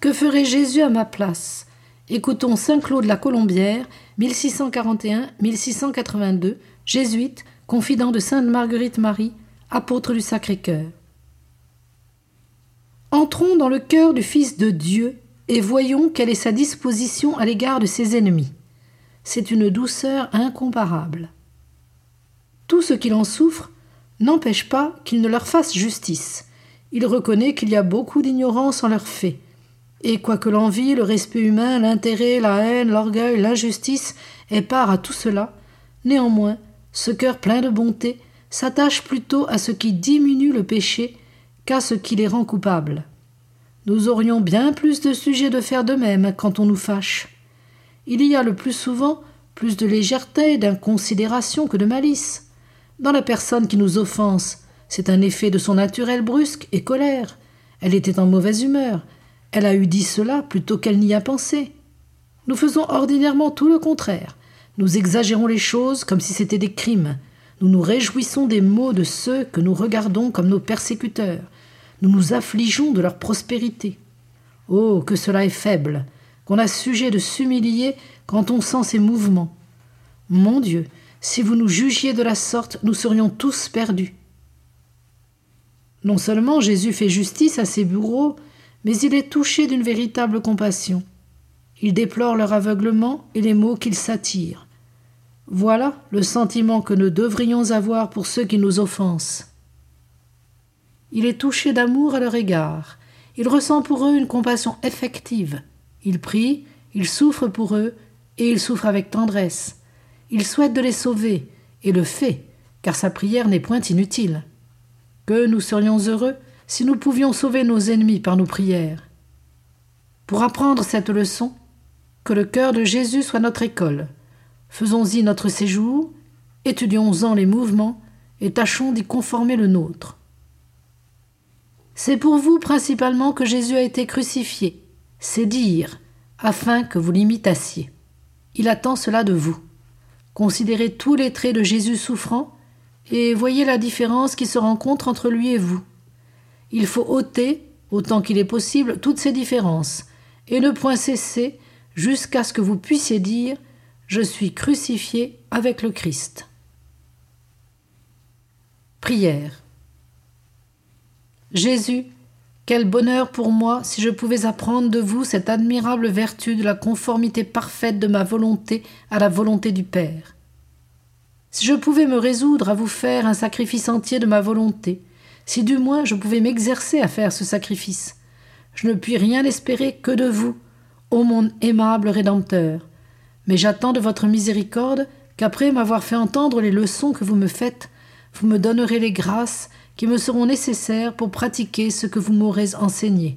Que ferait Jésus à ma place? Écoutons Saint Claude la Colombière, 1641-1682, jésuite, confident de Sainte Marguerite Marie, apôtre du Sacré-Cœur. Entrons dans le cœur du Fils de Dieu et voyons quelle est sa disposition à l'égard de ses ennemis. C'est une douceur incomparable. Tout ce qu'il en souffre n'empêche pas qu'il ne leur fasse justice. Il reconnaît qu'il y a beaucoup d'ignorance en leurs faits. Et quoique l'envie, le respect humain, l'intérêt, la haine, l'orgueil, l'injustice aient part à tout cela, néanmoins, ce cœur plein de bonté s'attache plutôt à ce qui diminue le péché qu'à ce qui les rend coupables. Nous aurions bien plus de sujets de faire de même quand on nous fâche. Il y a le plus souvent plus de légèreté, d'inconsidération que de malice. Dans la personne qui nous offense, c'est un effet de son naturel brusque et colère. Elle était en mauvaise humeur. Elle a eu dit cela plutôt qu'elle n'y a pensé. Nous faisons ordinairement tout le contraire. Nous exagérons les choses comme si c'était des crimes. Nous nous réjouissons des maux de ceux que nous regardons comme nos persécuteurs. Nous nous affligeons de leur prospérité. Oh, que cela est faible, qu'on a sujet de s'humilier quand on sent ces mouvements. Mon Dieu, si vous nous jugiez de la sorte, nous serions tous perdus. Non seulement Jésus fait justice à ses bourreaux, mais il est touché d'une véritable compassion. Il déplore leur aveuglement et les maux qu'ils s'attirent. Voilà le sentiment que nous devrions avoir pour ceux qui nous offensent. Il est touché d'amour à leur égard. Il ressent pour eux une compassion effective. Il prie, il souffre pour eux, et il souffre avec tendresse. Il souhaite de les sauver, et le fait, car sa prière n'est point inutile. Que nous serions heureux si nous pouvions sauver nos ennemis par nos prières. Pour apprendre cette leçon, que le cœur de Jésus soit notre école. Faisons-y notre séjour, étudions-en les mouvements, et tâchons d'y conformer le nôtre. C'est pour vous principalement que Jésus a été crucifié, c'est dire, afin que vous l'imitassiez. Il attend cela de vous. Considérez tous les traits de Jésus souffrant et voyez la différence qui se rencontre entre lui et vous. Il faut ôter, autant qu'il est possible, toutes ces différences, et ne point cesser jusqu'à ce que vous puissiez dire Je suis crucifié avec le Christ. Prière. Jésus, quel bonheur pour moi si je pouvais apprendre de vous cette admirable vertu de la conformité parfaite de ma volonté à la volonté du Père. Si je pouvais me résoudre à vous faire un sacrifice entier de ma volonté, si du moins je pouvais m'exercer à faire ce sacrifice, je ne puis rien espérer que de vous, ô mon aimable Rédempteur. Mais j'attends de votre miséricorde qu'après m'avoir fait entendre les leçons que vous me faites, vous me donnerez les grâces qui me seront nécessaires pour pratiquer ce que vous m'aurez enseigné.